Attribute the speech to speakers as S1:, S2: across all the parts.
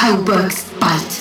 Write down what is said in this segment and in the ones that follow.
S1: how bugs bite.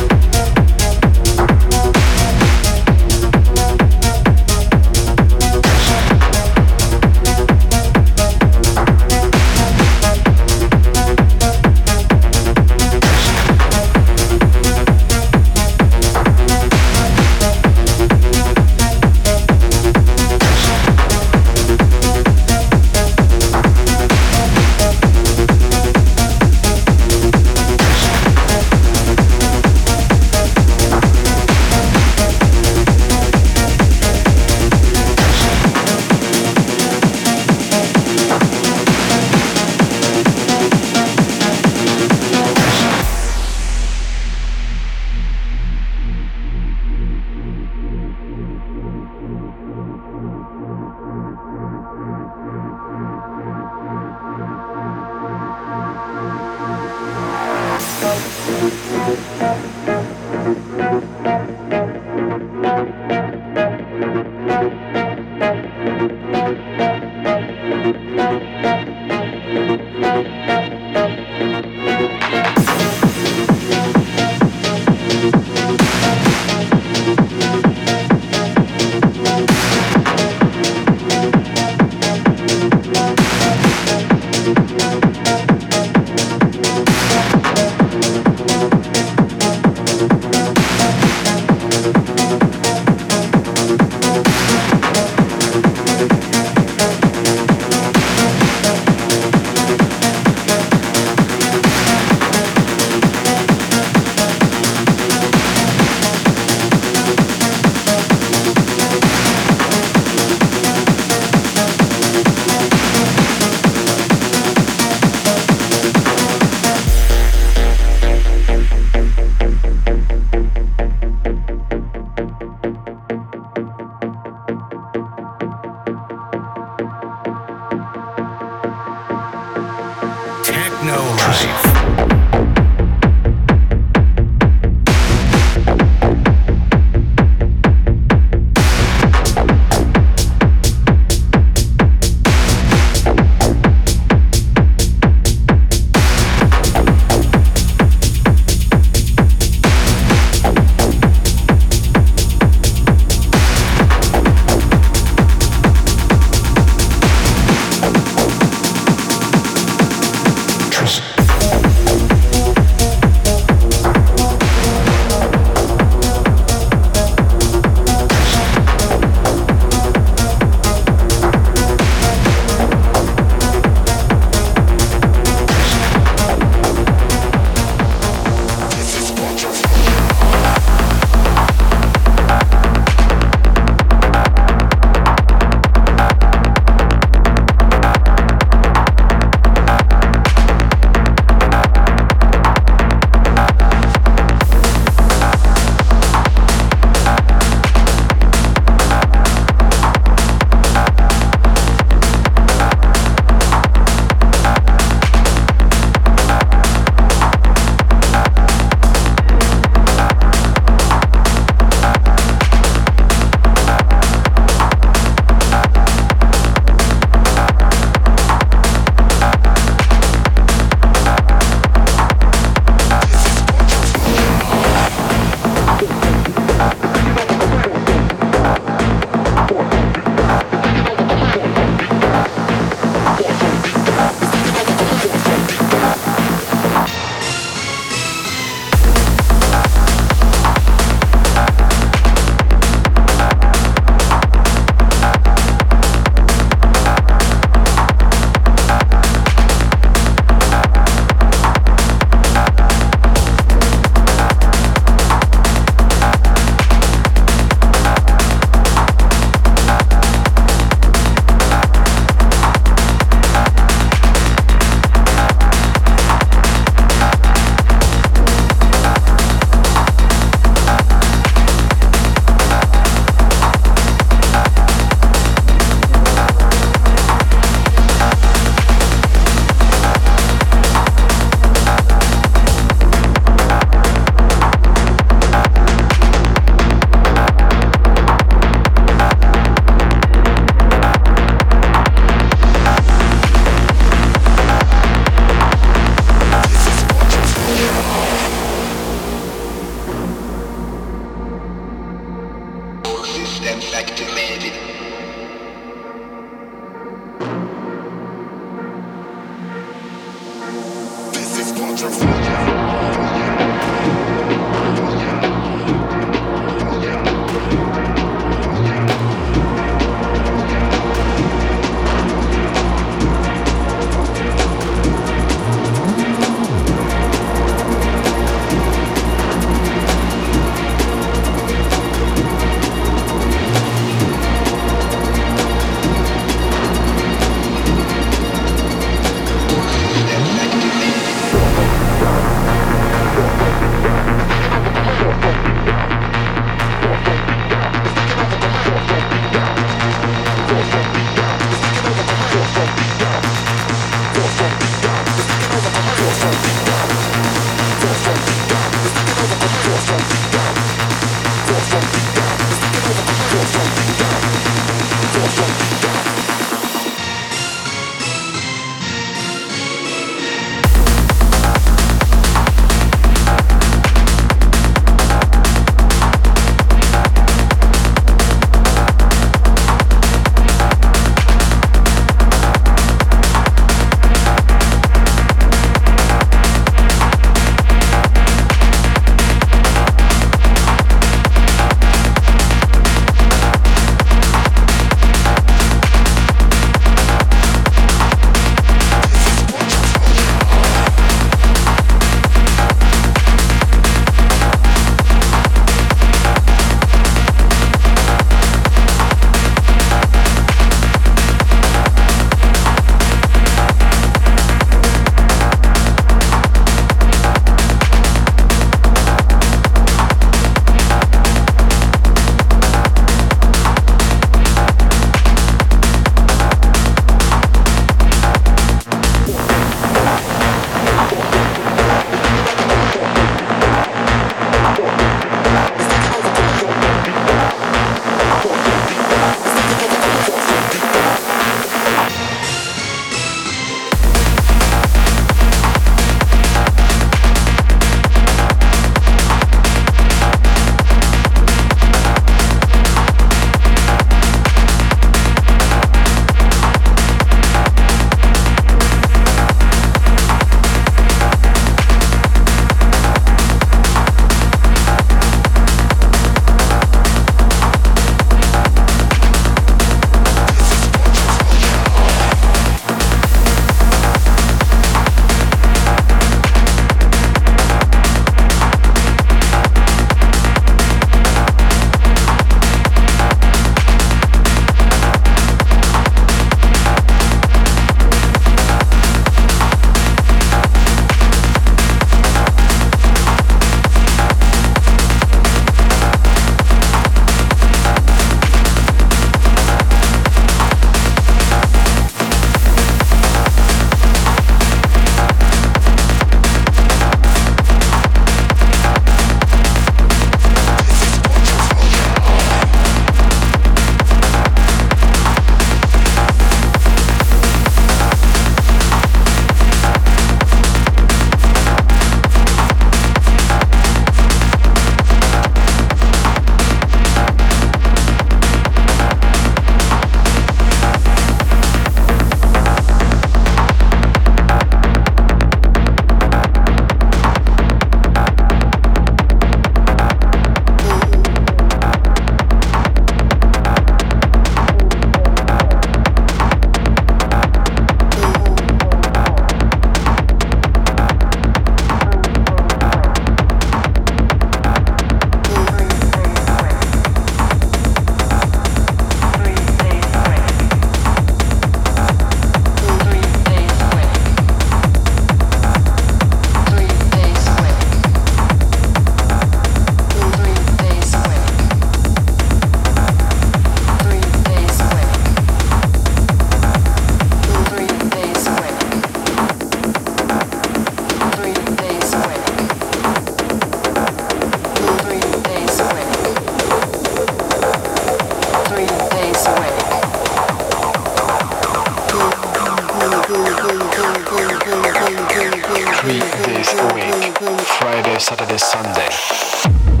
S1: days a week, Friday,
S2: Saturday, Sunday.